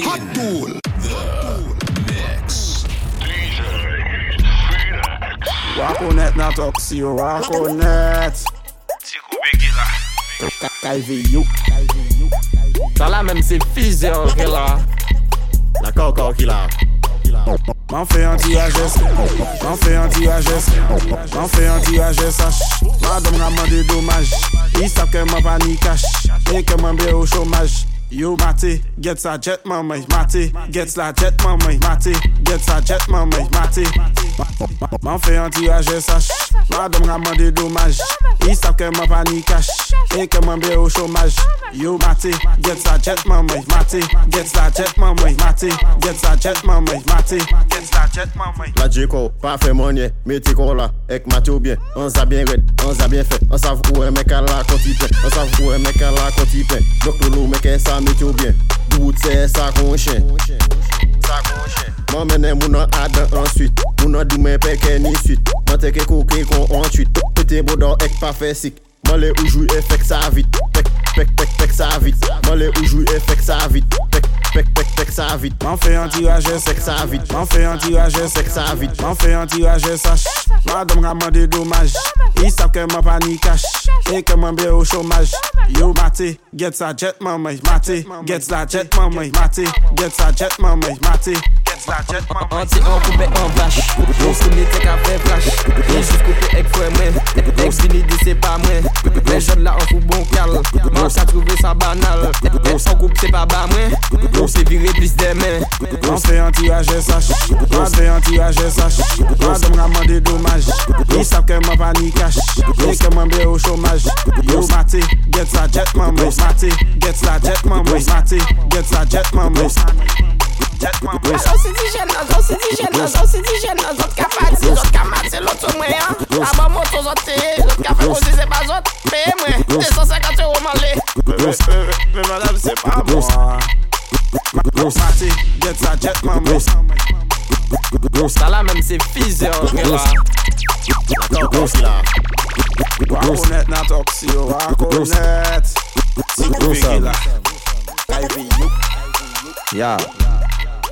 Hot Tool. The Mix. DJ Phoenix. Wakonet na toksi, wakonet. Tiko begila. Toka kalve yuk. Ta la menm se fizyon ke la. La koko ki la. M'en fait un tirages, m'en fait un tirages, m'en fais un tirages, madame m'a demandé dommage, ils savent que m'en panique cache et que m'en au chômage. Yo Matty, gets a jet mama, Matty, gets a jet mama, Matty, gets a jet mama, Matty. Man fe yon tiwaje sash, man dem nan mande domaj I sav keman fani kash, enkeman beyo shomaj Yo Matty, get sa jet mamay, Matty oh, La Djeko, pa fe monye, meti kola, ek Matty ou bien An sa ben red, an sa ben fe, an sav kou e mek ala konti pen Dok loulou meken sa meti ou bien Sout se sakon chen Sakon chen Man menen moun an adan answit Moun an dou men peke ni swit Manteke koukin kon antwit Pete mwodan ek pafe sik Man le oujou efek sa vit Pek pek pek pek sa vit Man le oujou efek sa vit Pec, pec, pec, ça vite. M'en fais un tirage, c'est ça vite. M'en fais un tirage, c'est ça vite. M'en fais un tirage, sache. Madame des dommages. Ils que ma panique Et que mon bien au chômage. Yo, maté, get sa jet, maman. Maté, get sa jet, maman. Maté, get sa jet, maman. Maté. On s'est jet Anti an koupe vache tek a fe flash jous koupe ek fwe mwen Ek vini di se pa mwen jod la an bon kal sa trouve sa banal Mwen san koupe se pa ba mwen se de men On se anti a On se anti a On On se domaj sap get sa jet man Mwen get sa jet man Mwen get sa jet man Jetman bloos A os iti jen no, os iti jen no, os iti jen no Zot ka fadzi, zot ka madze, loto mwen A ba motu, zot te, zot ka fadzi se ap zot Peye mwen, de son sekat yo oman le Me, me, me, me madame se pa bo Mwen pati, det sa jetman bloos Stala men se fiz yo miwa Na tok os la Wakonet, natok si yo Wakonet Si kate pe gila I be you Ya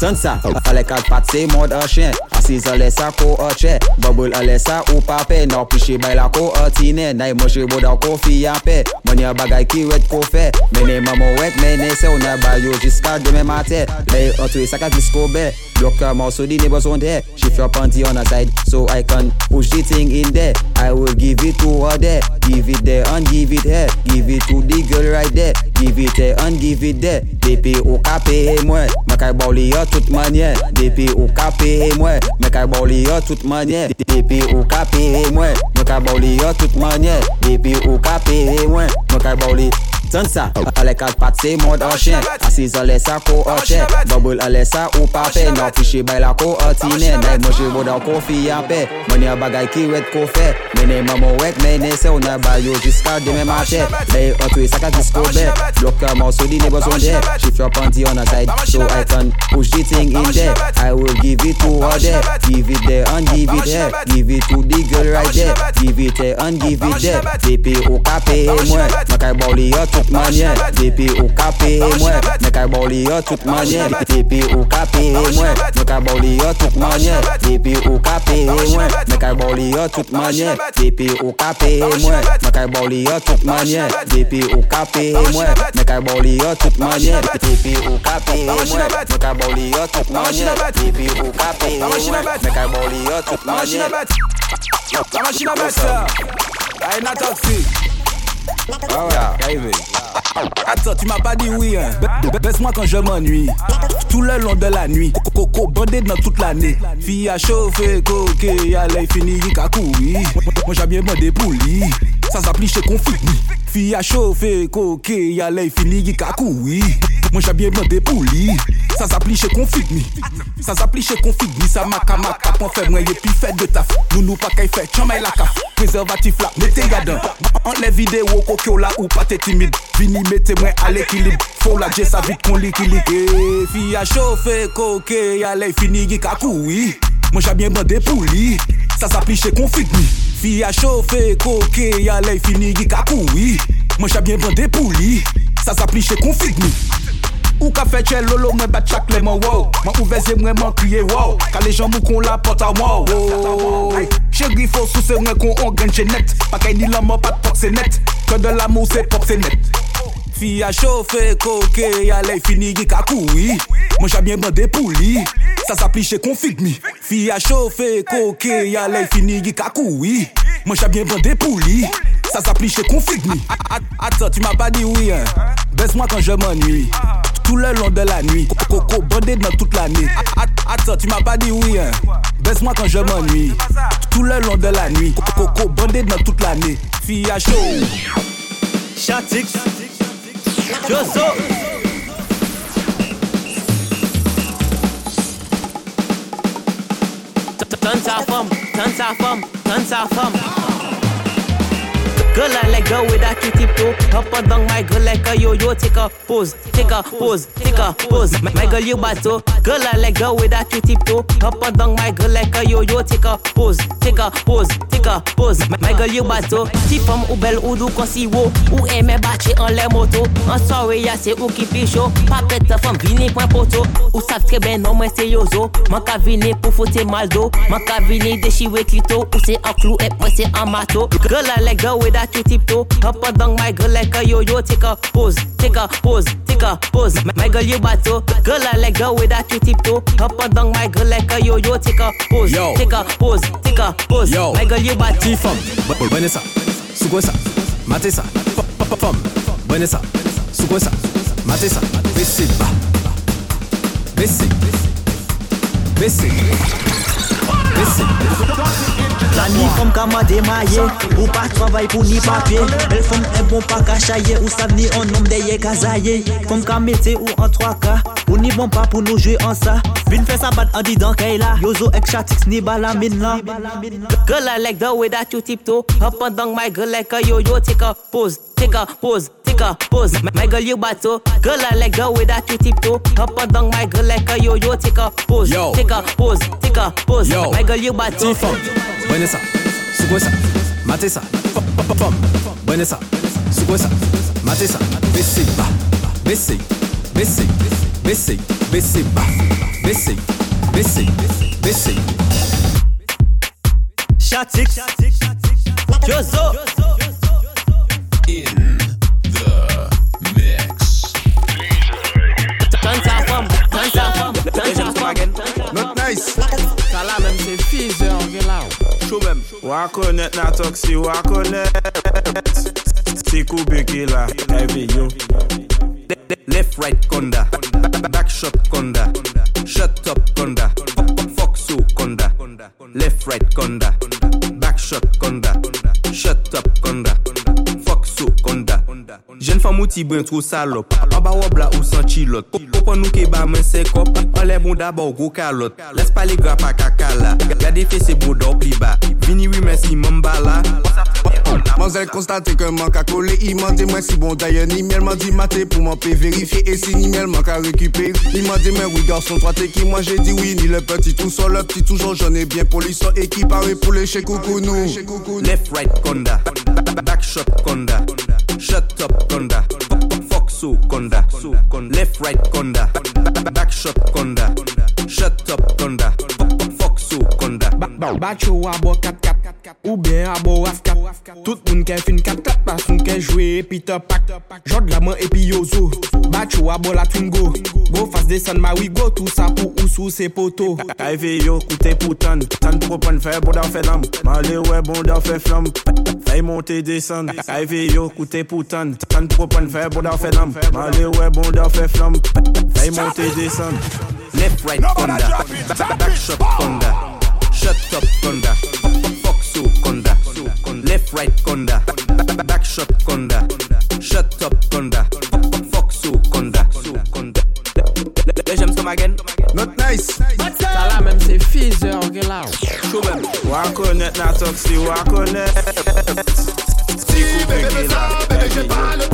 Ton sa, alek ak pat se mod a chen Asiz ale sa ko a che Bubble ale sa ou pa pe Nou piche bay la ko a tine Nay monshe boda ko fi a pe Mwenye bagay ki wet ko fe Mene mamo wet mene se ou na bayo Jiska deme mate Lay otwe saka disko be Block a mouth so the neighbors won't hear Shift your panty on a side So I can push the thing in there I will give it to her there Give it there and give it here Give it to the girl right there Give it there and give it there pay ou ka peye mwen Makay bawli yo Sout manye, depi ou ka peye mwen Mwen kak bawli yon sout manye Depi ou ka peye mwen Mwen kak bawli yon sout manye Depi ou ka peye mwen Mwen kak bawli Ton sa, alek ak pat se mod ansyen Asiz ale sa ko ansyen Bubble ale sa ou pape Nan fiche bay la ko atine Nay manje vodan ko fi ape Mwenye bagay ki wet ko fe Mene mamon wet mene se Ona bayo jiska deme mache Nay otwe saka disko be Blok a di nebo zonde Shift your panty on a side So I can push the thing in there I will give it to her there Give it there and give it here Give it to the girl right there Give it there and give it there Depi ou ka peye mwen Nakay bawli yo Mwen ka boli yo tup manye, zepi yu ka peye mwen Tamanshin na bete, tamanshin na bete Ah Ate, tu m'a pa di wii, bese mwa kan je m'anwi Tout le lon de la nwi, koko koko koko, bande nan tout l'ane Fi a chofe, koke, yale y fini yi kakoui Mwen jan bien mwende pou li, sa zappli che konfik mi Fi a chofe, koke, yale y fini yi kakoui Mwen jan bien mwende pou li, sa zappli che konfik mi Sa zappli che konfik mi, sa maka maka, pou fè mwen ye pi fè de taf Mwen nou pa kèy fè, chan mwen lakaf PESERVATIF LA METE YA DEN MEN LEVIDE WO KOKYO LA OU PA TE TIMID VINI METE MEN AL EKILIB FOLA JE SA BIT KON LIKILI FIYA CHOFE KOKE YAL EY FINI GIKAKUWI MEN JA BIEN BAN DEPULI SA ZAPLI CHE KONFIK MI FIYA CHOFE KOKE YAL EY FINI GIKAKUWI MEN JA BIEN BAN DEPULI SA ZAPLI CHE KONFIK MI Ou kafe tche lolo mwen bat chakle mwen waw Mwen ouvezye mwen mwen kriye waw Ka le jan mwen kon la pota waw Che gri fos ou se mwen kon angenche net Pakay ni laman pat pot se net Kwen de l'amou se pot se net Fi a chofe koke Yale finig yi kakoui Mwen jabyen mwen depouli Sa sa pli che konfig mi Fi a chofe koke Yale finig yi kakoui Mwen jabyen mwen depouli Sa sa pli che konfig mi Ata tu mwa ba di ouye Bes mwa kan je mwanyi tout le long de la nuit. Coco bandé dans toute l'année. Attends, tu m'as pas dit oui, hein. Baisse-moi quand je m'ennuie. Tout le long de la nuit. Coco bandé dans toute l'année. Fille à chaud. Chatix. Josso. Tante sa sa femme, sa femme. Girl, I like girl with that cutie toe. Up and down my girl like a yo-yo. Take a pose, take a pose, take a pose. My, my girl, you bato. Oh. Girl, I like girl with that cutie toe. Up and down my girl like a yo-yo. Take a pose, take a pose, take a pose. My, my girl, you bato. Oh. Ti femme ou belle ou doux si wo. Ou aime battre en les motos. En soirée, y'a c'est ou qui pichot. Pas pète femme, vini point poto. Ou savent très bien, non, mais c'est yozo. Man ka vini pour foutre mal dos. Man ka vini déchirer clito. Ou c'est un clou et moi c'est un mato. Girl, I like girl with that like you tiptoe. Up and down my girl like a yo-yo. Take a pose, take a pose, take a pose. My girl you battle. Girl I like girl with that you tiptoe. Up and down my girl like a yo-yo. Take a pose, yo. take a pose, take a pose. Yo. My girl you battle. T-Fum, Vanessa, Sugosa, Matessa, from, Vanessa, Sugosa, Matessa, Vesiba, Vesiba, Vesiba, Vesiba. La ni fom kamande maye Ou pa travay pou ni papye El fom e bon pa ka Ou sav ni an nom deye kazaye Fom ka mete ou an 3K Ou ni bon pa pou nou jwe an sa Vin fe sa bat an di dan kay la Yo zo ek chatix ni bala min la Girl I like the way that you tiptoe Up and down my girl like a yo-yo Take a pose, take a pose take a pose. My girl, you battle. Girl, I like the way that you tiptoe. Up and down, my girl, like a yo-yo. Take a pose, take a pose, take a pose. My girl, you battle buena esa, sugüesa, mate esa, pom, buena esa, sugüesa, mate esa, bese ba, bese, bese, bese, bese ba, bese, bese, bese. Şatik, Jozo. In the mix. Danza femme, danza femme, danza femme. Not nice. Salam, c'est 6 heures, là them. Walk on it, not toxic, walk on it. Stick be killer, heavy you. Left, right, konda. Back shot, konda. Shut up, konda. Fuck so, konda. Left, right, konda. Back shot, konda. Shut up, konda. Jeune femme ou ti brin trop salop An ba wab ou san chilot nous nou ke ba men c'est kop An le bon daba calotte. Laisse pas Les pa pas caca là. Gade fe se beaux d'or pli bas. Vini wimen si mambala Manzel constaté qu'un man ka collé, il m'a dit moi si bon d'ailleurs, ni miel m'a dit, pour pour m'en pe vérifier, et si ni miel m'a qu'à récupérer. Il m'a dit, oui garçon toi t'es qui, Moi j'ai dit oui ni le petit tout seul Le petit toujours j'en ai bien pour poli Son équipe paré pour les chez nous. Left right konda Back shot konda Shut up, Conda. Fuck so Conda. Left, right, Conda. Back shot, Conda. Shut up, Conda. Ba chou a bo kap kap Ou bien a bo af kap Tout moun ke fin kap tap Bas moun ke jwe epi te pak Jod la moun epi yo zo Ba chou a bo la twingo Go fas desen ma wi go Tou sa pou ou sou se poto Ka e ve yo koute pou tan Tan pou kon fè boda fè dam Ma le we bon da fè flam Fè y monte desen Ka e ve yo koute pou tan Tan pou kon fè boda fè dam Ma le we bon da fè flam Fè y monte desen Left right konda Back shock konda Shut up konda, fok sou konda, left right konda, back shot konda, shut up konda, fok sou konda, Let James come again, not nice, wakonet na tok si wakonet, si bebe beza bebe jepa le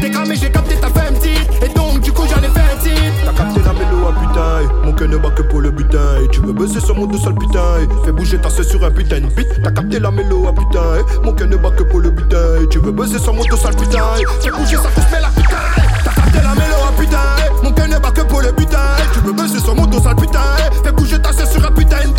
T'es cramé, j'ai capté, ta femme, un Et donc, du coup, j'en ai fait un titre. T'as capté la mélo à putain. Mon cœur ne bat que pour le butin. Tu veux baiser sur mon dos sale putain. Fais bouger ta sur un putain de beat. T'as capté la mélo à putain. Mon cœur ne bat que pour le butin. Tu veux buzzer sur mon dos sale putain. Fais bouger sa couche, mais la putain. T'as capté la mélo à putain. Mon cœur ne bat que pour le butin. Tu veux baiser sur mon dos sale putain. Fais bouger ta sur un putain de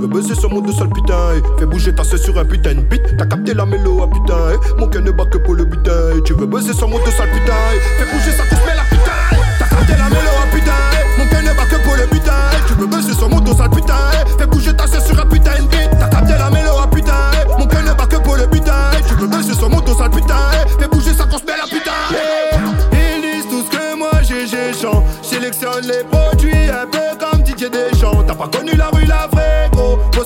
veux baiser sur mon dos sale putain eh. Fais bouger ta cesse sur un putain de bite T'as capté la mélo à ah, putain eh. Mon cœur ne bat que pour le putain. Eh. Tu veux baiser sur mon dos sale Fais bouger sa touche mais la putain T'as capté la mélo à ah, putain Mon cœur ne bat que pour le putain. Tu veux baiser sur mon dos sale putain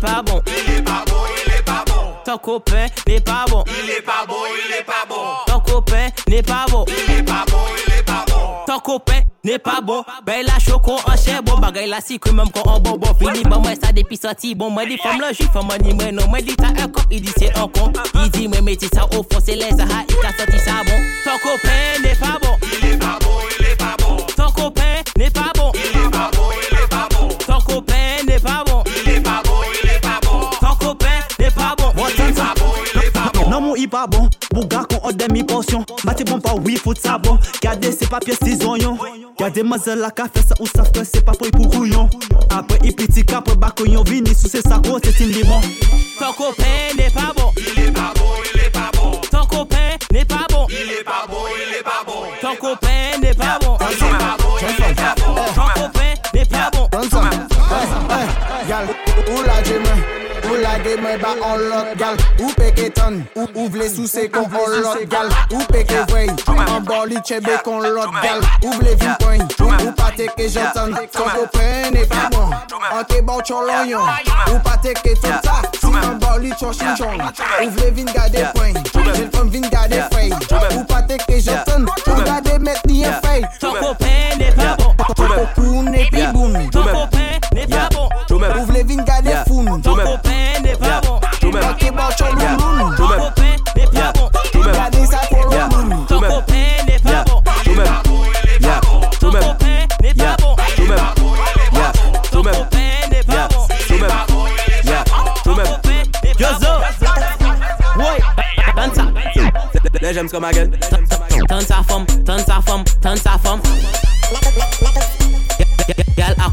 est pas bon. Il est pas bon, il est pas bon. Ton copain n'est pas bon. Il est pas bon, il est pas bon. Ton copain n'est pas bon. Il est pas bon, il est pas bon. Ton copain n'est pas bon. Ben la choco en chien bon. Bagay la si que même quand on bon bon. Fini bon, moi ça depuis sorti. Bon, moi dit femme là, juif, moi ni moi non. Moi dit t'as un cop, il dit c'est un con. Il dit moi mettez ça au fond, c'est les Sahara, il t'a sorti ça bon. Ton copain n'est pas bon. il pas bon. Bouga qu'on a demi portion. Maté bon pas oui faut ça bon. Gardez ces papiers ses oignons. Gardez mazelle la café ça ou ça fait c'est pas pour couillon. Après il petit après bacoyon vini sous ses sacs c'est une limon. Ton copain n'est pas bon. Il est pas bon, il est pas bon. Ton copain n'est pas bon. Il est pas bon, il est pas bon. Ton copain n'est pas bon. leve mwen ba on lot gal Ou peke ton, ou ouvle sou lot gal Ou peke vwey, an chebe lot gal vin poin, ou pate ke jantan Kon ouvrez pa mwen, an te bon chon lon Ou ton si an chon ouvrez chon vin gade poin, jel fom vin gade fey Ou pate ke jantan, ouvrez gade met ni en fey Ton ko pa bon, ton ko n'est pas bon. Tu me les vignes, gagne les n'est pas bon. me tu me pas Ton n'est pas bon. Tu me Gagne ça pas bon. même pas bon. Ton copain n'est pas bon. même même Yozo. Ouais. j'aime comme ma gueule. sa femme, sa femme, sa femme.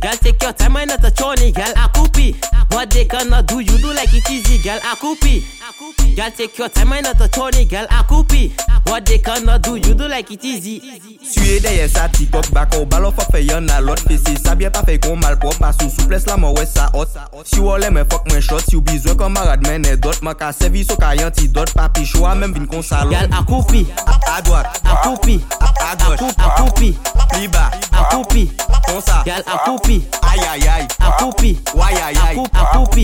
Girl, take your time, I'm not a chony, girl, I coopy. What they gonna do, you do like it easy, girl, I coopy. Gal te kyo time ay nan te choni Gal akupi What dey kon nan do You do like it easy Suye dey en sa ti kok bako Balofo fe yon nan lot fe se Sabye pa fe kon mal kopa Su suples la man we sa ot Si wole men fok men shot Si w bizwe kon marad men e dot Maka sevi so ka yon ti dot Papi show a men vin kon sa lon Gal akupi A doak Akupi A goch Akupi Li ba Akupi Ton sa Gal akupi Aya ya Akupi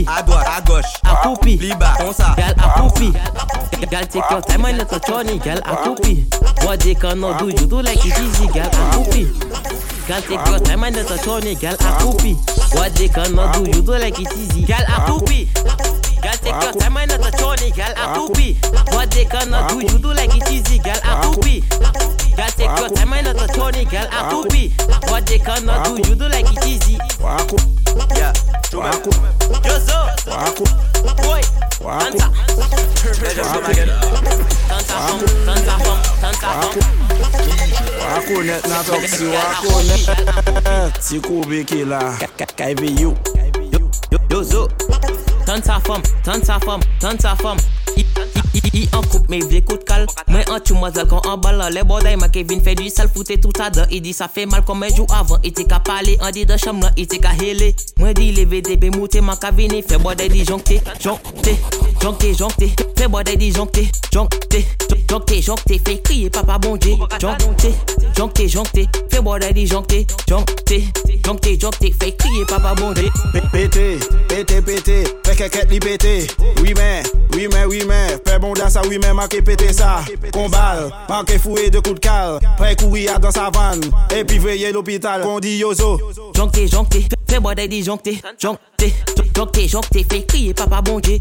A doak A goch A doak A goch Li ba Ton sa Gal akupi poopy. Girl, take your time, my little chorny, girl, I poopy. What they cannot do, you do like it easy, girl, I poopy. Girl, take your time and let her turn it, girl, I poopy. What they cannot do, you do like it easy, girl, I poopy. Girl, take your time and not a on girl. I poopy. What they cannot do, you do like it easy, girl. I poopy. Girl, take your time and not a on girl. I poopy. What they cannot do, you do like it easy. Yeah, Waku. Jozo. Waku. Boy. Waku. Tanta. Waku. Tanta fam. Tanta fam. Waku net na talk si waku net. Siku bikila. Kai vi you. Jozo tons of fun, tons of fun, tons of fun. I an koup me vle kout kal Mwen an chou mazel kon an bal Le boday ma Kevin fait du sal Foute tout sa dan I di sa fe mal kon men jou avan I te ka pale An di de cham lan I te ka hele Mwen di leve de be moute Man ka vini fe boday di jonkte Jonkte Jonkte jonkte Fe boday di jonkte papa bonje Jonkte Jonkte jonkte Fe boday di jonkte Jonkte Jonkte jonkte Fe kriye papa bonje Pete Pete pete Fe keket li pete Oui mais, Oui mais, oui mais. Fe bon là ça oui même à répéter ça combat parquet fouillé de coups de cale, prêt courir dans sa vanne et puis veiller l'hôpital qu'on dit yozo jonqué jonqué fais moi des disjoncté jonqué jonqué jonqué fais crier papa bon dieu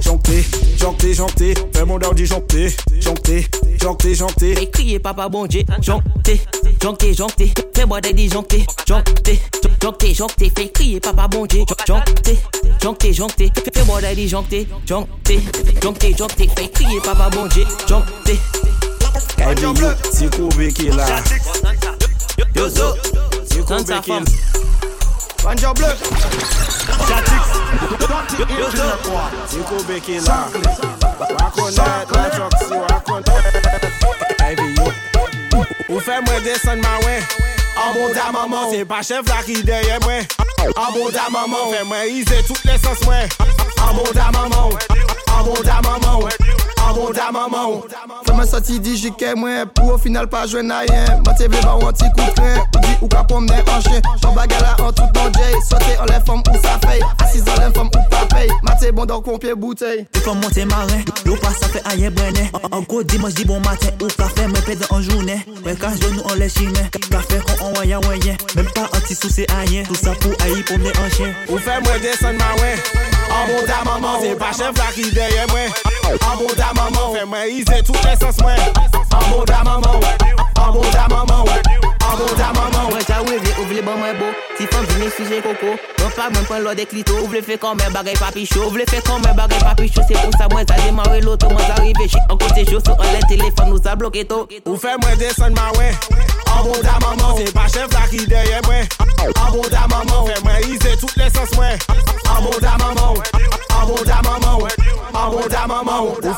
j'en janté, j'en fais mon dandy j'en janté, j'en t'ai Et crier papa bon j'en t'ai, j'en fais-moi des janté, j'en janté, fais crier papa bon Dieu, j'en fais-moi des janté, janté, j'en janté, fais crier papa bon j'en Yo se la kwa, yon kon bèke la. Sakle, sakle. Wakon la, wakon la. A yon bi yo. Ou fe mwen desan ma wey, amouda maman. Te bashev lakideye wey, amouda maman. Ou fe mwen izetou lesans wey, amouda maman. Amouda maman wey. An mou da maman ou Fè mè sa ti di jike mwen Pou ou final pa jwen na yen Mwen te veman ou an ti koutren Ou bon, di bon ou ka pomne an chen Mwen bagala an tout moun jen Sa te an lè fèm ou sa fèy Asi zan lèm fèm ou pa fèy Mwen te bon dan kompye boutey Te fèm mwen te marè Loupa sa fè a ye bwenè An an kou diman jdi bon matè Ou fè fè mwen pèdè an jounè Mwen ka jwen nou an lè chine Ka fè kon an wè ya wè yen Mèm pa an ti sou se a yen Tou sa pou a yi pomne an chen Ou fè m Ambo da mamon Fè mwen izè toutè sans mwen Ambo da mamon Ambo da mamon Ambo da mamon Mwen sa wewe ou vle ban mwen bo Ti fan vini fije koko Mwen fag men pan lode klito Ou vle fe kon men bagay papisho Ou vle fe kon men bagay papisho Se pou sa mwen sa demare loto Mwen sa rive jik an kote jo Se an len telefon nou sa bloke to Ou fe mwen desenman mwen Ou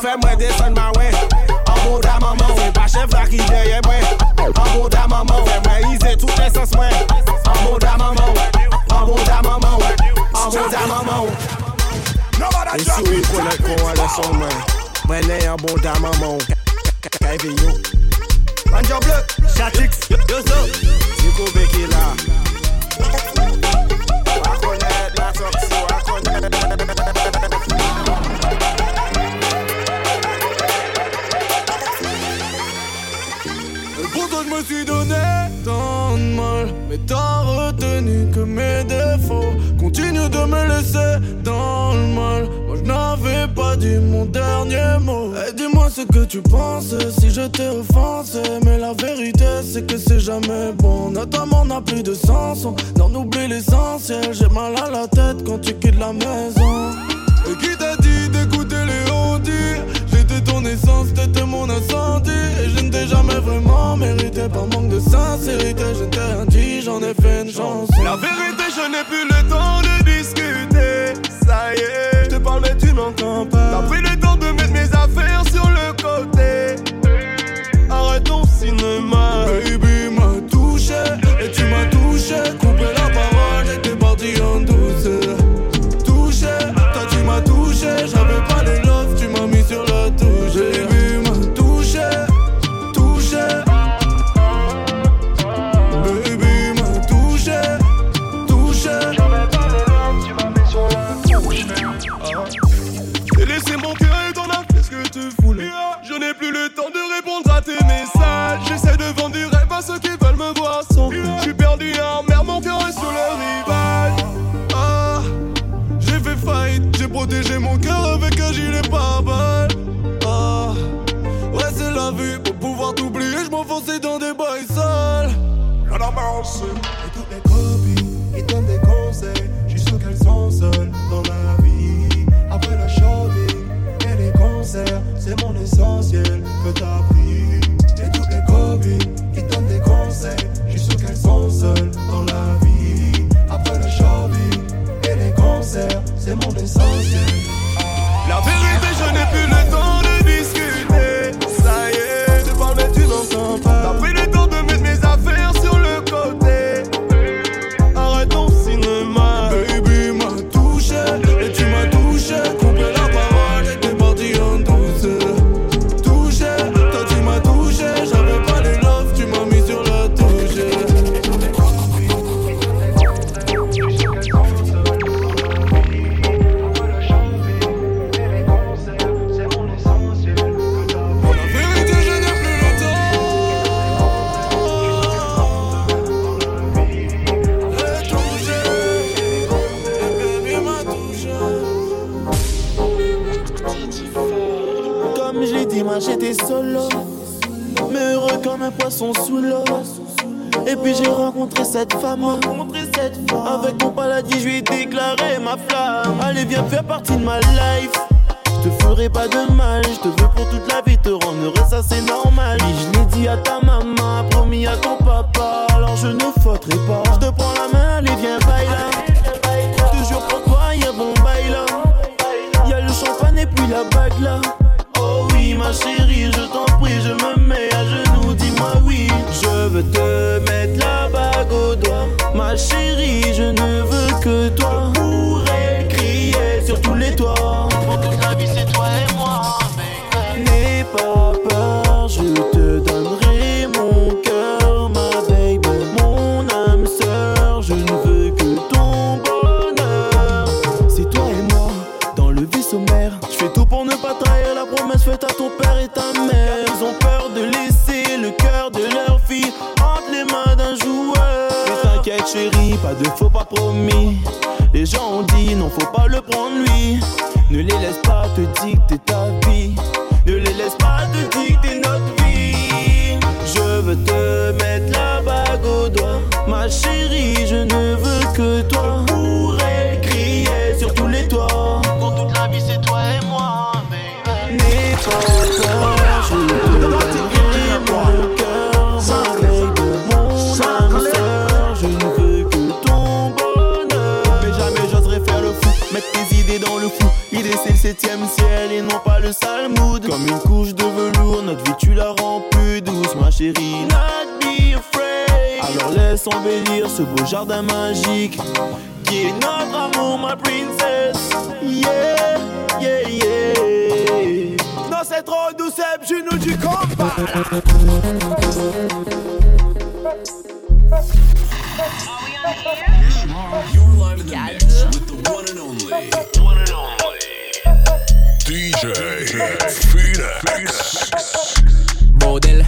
fe mwen desenman mwen An da maman, fè pa chef la ki jeye mwen An mou da maman, fè mwen ize tout esans mwen An mou da maman, an mou da maman An mou da maman E sou yi konek kon wale son mwen Mwen ne an mou da maman Kaive yo Banjo bleu, chatix, yo zo Ziko beki la Wakonet la sok so, wakonet me suis donné tant de mal, mais t'as retenu que mes défauts. Continue de me laisser dans le mal. Moi je n'avais pas dit mon dernier mot. Eh, dis-moi ce que tu penses si je t'ai offensé. Mais la vérité c'est que c'est jamais bon. Notre n'a plus de sens. On oublie l'essentiel. J'ai mal à la tête quand tu quittes la maison. Et qui t'a dit d'écouter les dire ton essence, de mon incendie. Et je ne t'ai jamais vraiment mérité par manque de sincérité. Je t'ai rien dit, j'en ai fait une chance. La vérité, je n'ai plus le temps de discuter. Ça y est, je te parle, mais tu m'entends pas. T'as pris le temps de mettre mes affaires sur le côté. Arrête ton cinéma. dimanche j'étais solo. Mais heureux comme un poisson sous l'eau. Et puis j'ai rencontré cette femme. Avec mon paladis, je lui ai déclaré ma flamme. Allez, viens faire partie de ma life. Je te ferai pas de mal, je te veux pour toute la vie, te rendre heureux, ça c'est normal. Et je l'ai dit à ta maman, promis à ton papa, alors je ne fauterai pas. Je te prends la main, allez, viens, baila là. Je jure pour toi, y'a bon bail là. Y'a le champagne et puis la bague là ma chérie, je t'en prie, je me mets à genoux, dis-moi oui. Je veux te mettre la bague au doigt, ma chérie, je ne veux que toi. Je pourrais crier sur tous les toits. Pour toute la vie, c'est toi et moi, N'aie pas peur, je te Ne faut pas promis. Les gens ont dit non, faut pas le prendre lui. Ne les laisse pas te dicter ta vie. Ne les laisse pas te dicter notre vie. Je veux te mettre la bague au doigt. Ma chérie, je ne veux que toi. not be afraid. Alors laisse venir ce beau jardin magique qui est notre amour, ma princesse. Yeah, yeah, yeah. Non c'est trop douce genou du combat. You're live in the mix with the one and only, one and only DJ Phoenix. Model.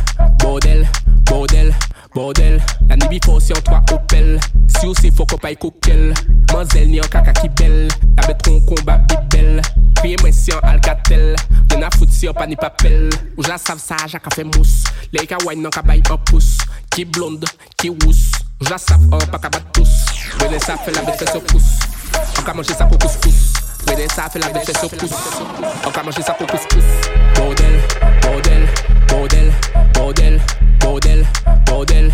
Bordel, bordel, bordel La nuit faut aussi en toi Opel Si ou c'est faut qu'on paye coquel Manzel ni en caca qui belle La bête qu'on combat belle Puis moi si en Alcatel Y'en a foutu si en pas papel Ou j'la save ça j'en café mousse Les ka wine n'en ka baye pouce Qui blonde, qui wousse Ou j'la save en oh, pas ka bat pouce Venez ça fait la bête fait se pousse On ka manger ça pour couscous Venez ça fait la bête fait se pousse On ka manger ça pour couscous Bordel, bordel, bordel, bordel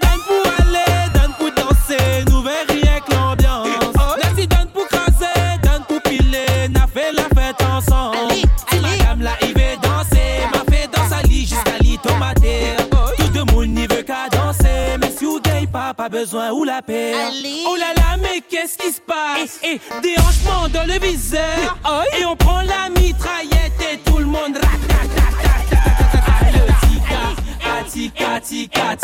Donne pour aller, donne pour danser. Nous verrions avec l'ambiance. Oh, oh. La pour craser, donne pour piler. n'a fait la fête ensemble. Madame la y va danser. Ma fée danser sa lit jusqu'à lit tomater. Oh, Tous de monde n'y veut qu'à danser. Mais si vous d'eille pas, pas besoin ou la paix. Oh là là, mais qu'est-ce qui se passe? Et eh, eh. Eh, déhanchement dans le viseur. Ah, ah, et on prend la mitraillette et tout le monde. Le kati kati.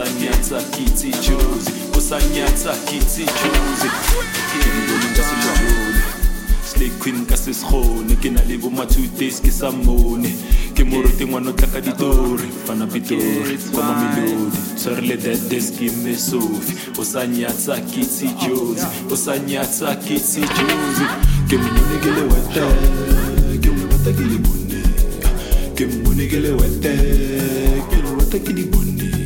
Kusanyanza kiti chuzi Kusanyanza kiti chuzi Kingdom kasishoni Slay queen kasishoni Kinalibu matutis kisamoni Kimuru tingwano tlaka ditori Fana pitori kwa mamilodi Tshwarile dead desk ime sofi Kusanyanza kiti chuzi Kusanyanza kiti chuzi Kimnyunikele wete Kimwata kilibuni Kimwunikele wete Kimwata kilibuni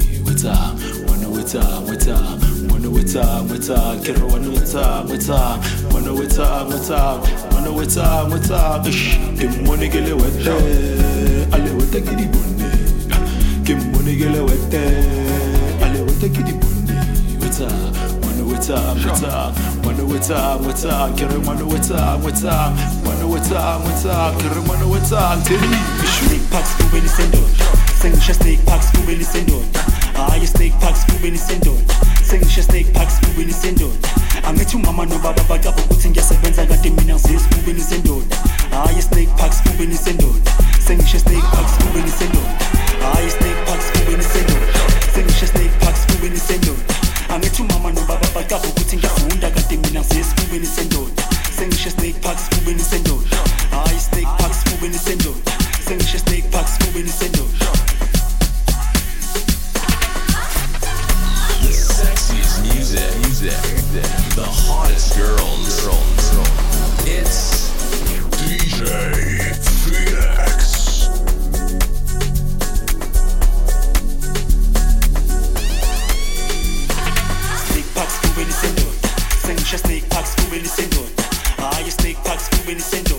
time, one with time, with time, one with time, with time, get one with time, with time, one with time, with time, one with time, with time, ish, kim money get it with them, I live with the kitty bunny, kim money get it with them, I live with the kitty bunny, with time, one with time, with time, packs, do any send up. Ah, Ah, snake snake snake sendon. sendon. sendon. sendon. I I met mama no baba got hayi snakepacks kube nisendona sengisho snakepacks kube nisendona angithi umama nobaba bacaba ukuthi ngiyasebenza kade mina ngizezi kube nisendona hayi snakepacks kube nisendona sengisho snakepacks kube nisendona hayi snakepacks kube nisendona sengisho snakepacks kube nisendona angithi umama nobaba bacaba ukuthi ngiyafunda kade mina ngizezi kube nisendona sengisho snakepacks kube nisendona hayi snakepacks kube nisendona sengisho snakepacks kube sendon. sexiest music, music, the hottest girls. It's DJ Phoenixx. Snake packs, Scooby, Nintendo. Sędzia Snake packs, Scooby, Nintendo. A je Snake packs, Scooby, Nintendo.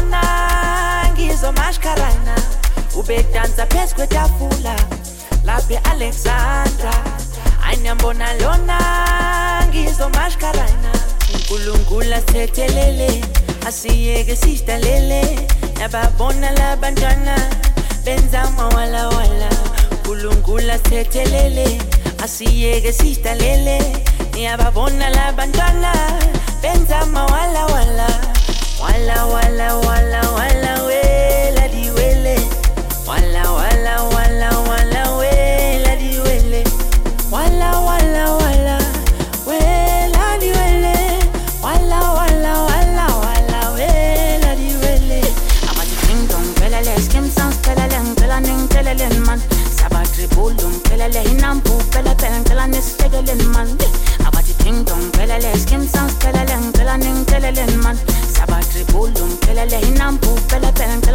zona ngizomashkarana ubedanza phezu kwetafula laphe alexandra anyambona lona ngizomashkarana unkulunkula sethelele asiyeke sidalele nababona labantwana benza mawalawala unkulunkula sethelele asiyeke sidalele niyababona labantwana benza mawalawala man. Bulum pelele bu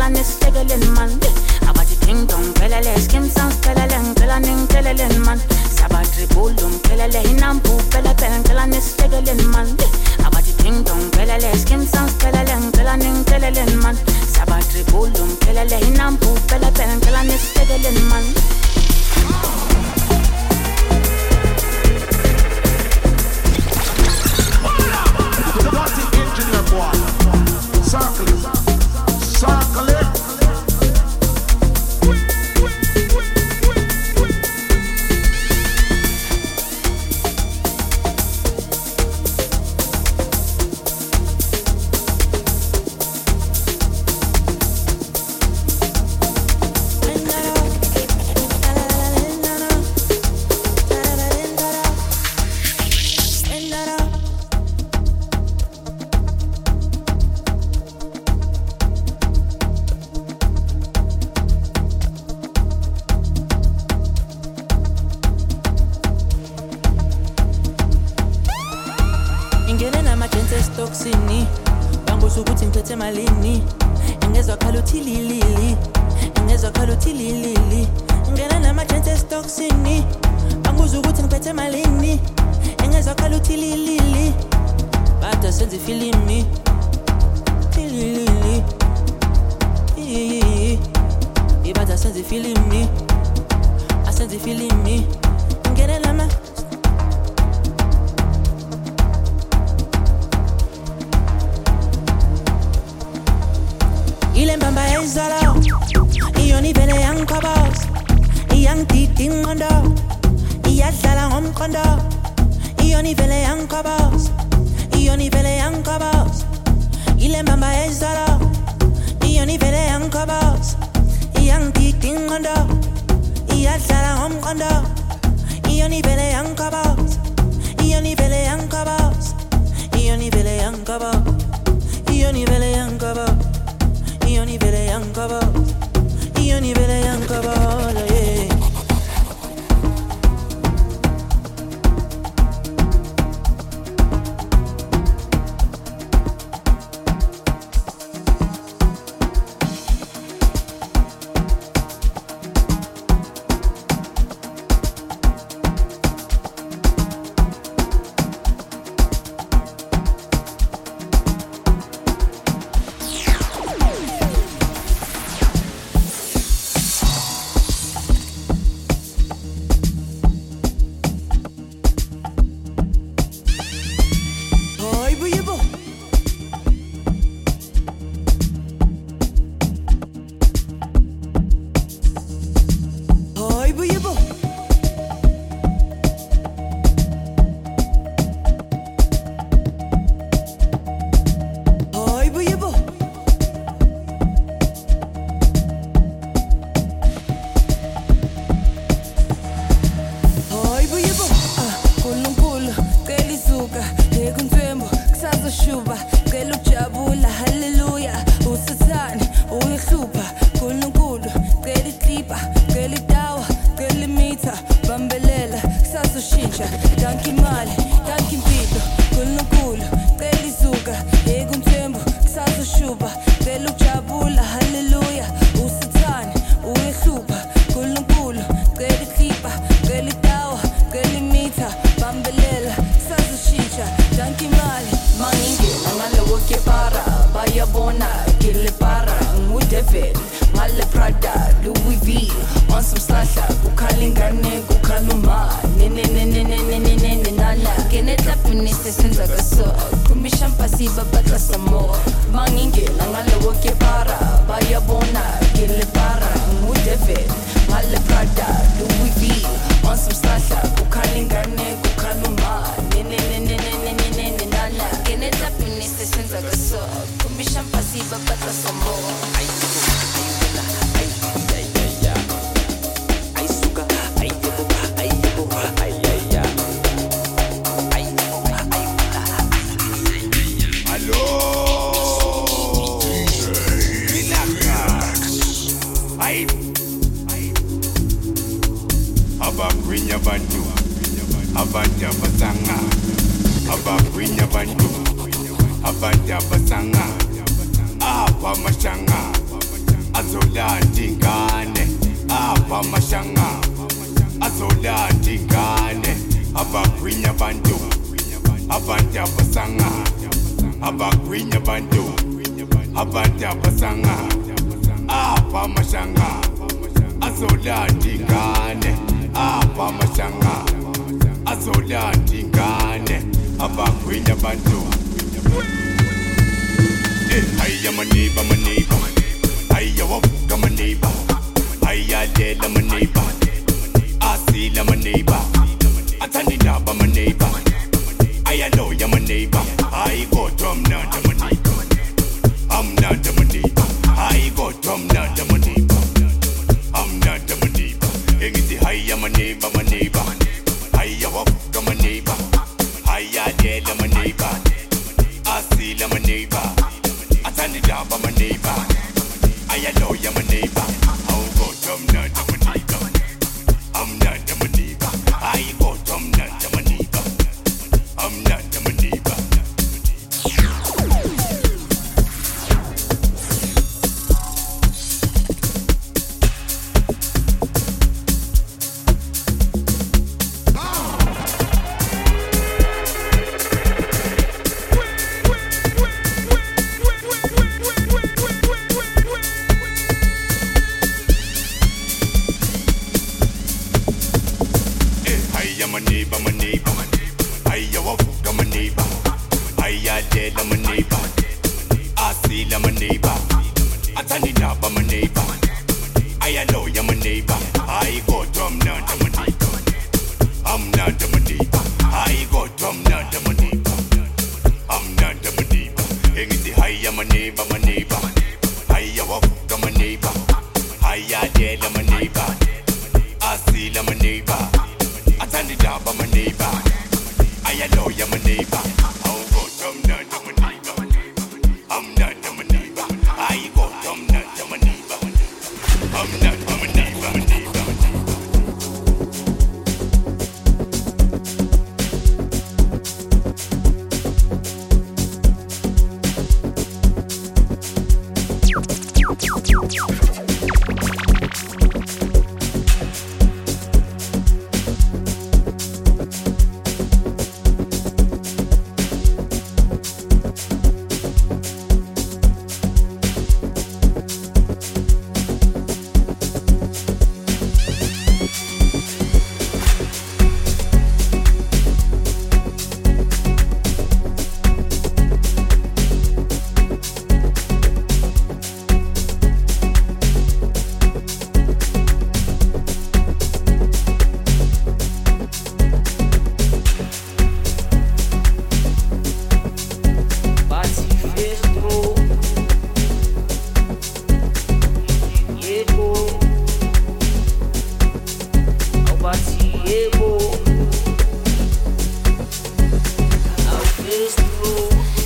man ting dong man bulum bu man ting dong man bulum bu man engineer boy circle it, circle it.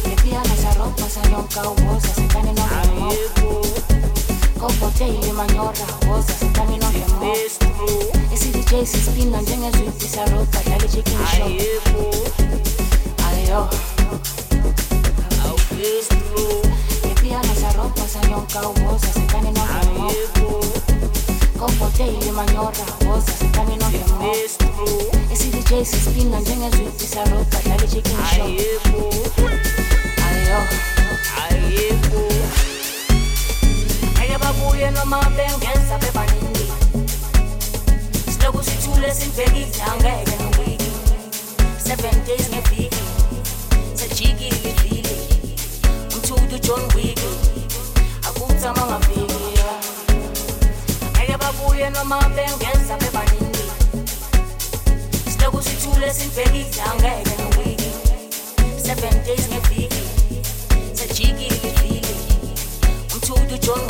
Nipia na zaropa za nyonka uoza, sitani kombhoteli manyora woza sitamino hemo esi-dj sispina njengezwibisarota dlala i-chicken shop ayo ayikho ngeke babuye noma bengenza bebaningi siloku sithule sibhekile angeke nowiki seven e days ngeviki sejikile ivili umthutu john wiki akuthamangaviki i noma bengenza bebaningi Silokhu sithule sinibhekile angeke ngibiki Seven days ngeviki Sejikile John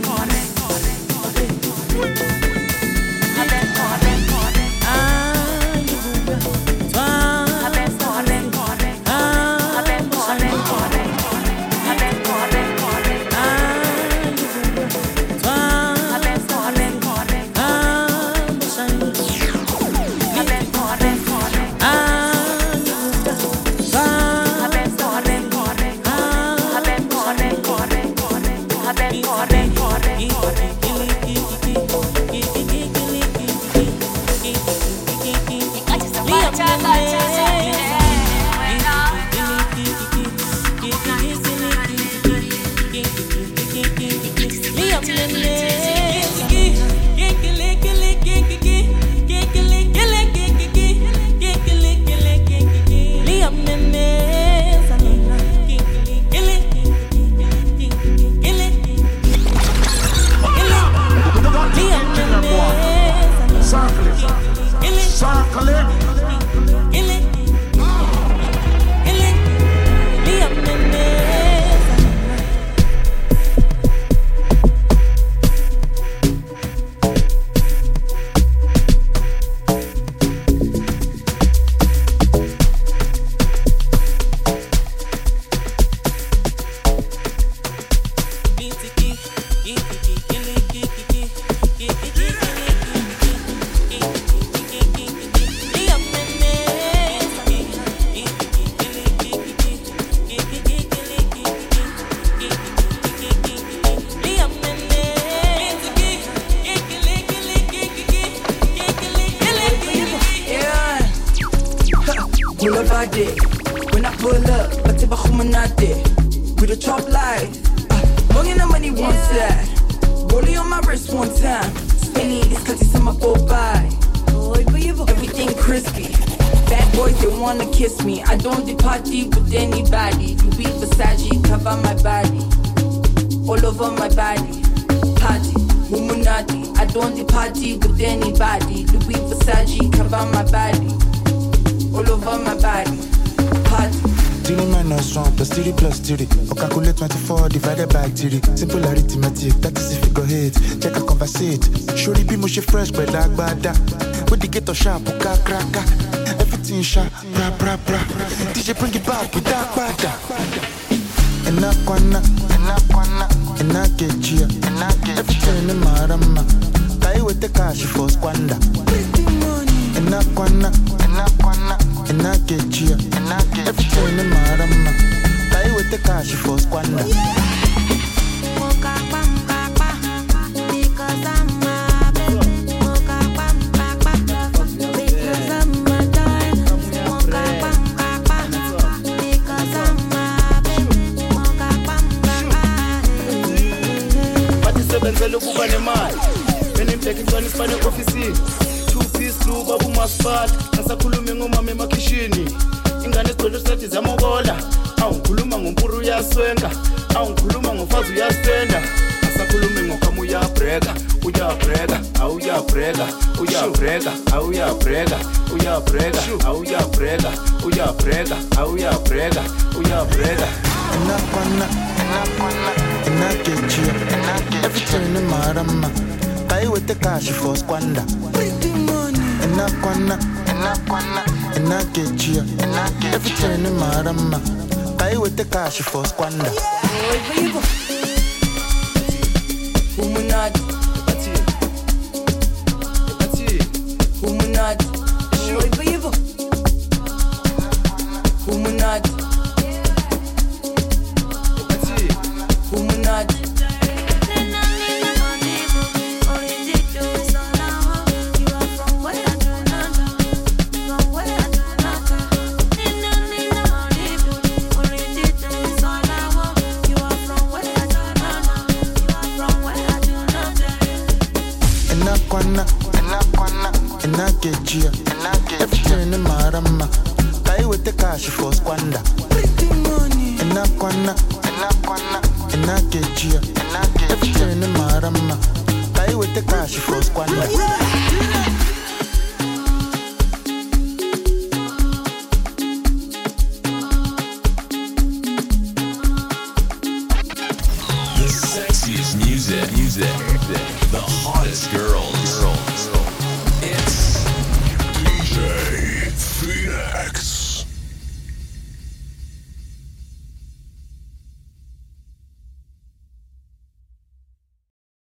Get alligator sharp, buka cracka. Everything sharp, bra bra bra. DJ bring it back with that bada. Enakwana, enakwana, enakechia, enakechia. Everything in marama. Tai with the cash for squander. sethi ziyamokola awungikhuluma ngompuru uyaswenga awungikhuluma ngomfazi uyasenda asakhulumi ngokhama uyabreka uyabreka awuyabreka uyabreka awuyabreka uyabreka awuyabreka uyabreka awuyabreka uyabreka and up on up and I get you every turn in my rama guy with the cash for squander pretty money and up on up and up on up and I get you. And I get Every turn in my rama. with the cash for squander. energy. Everything in the cash for squander. Pretty money. In a corner. Everything in the cash for squander.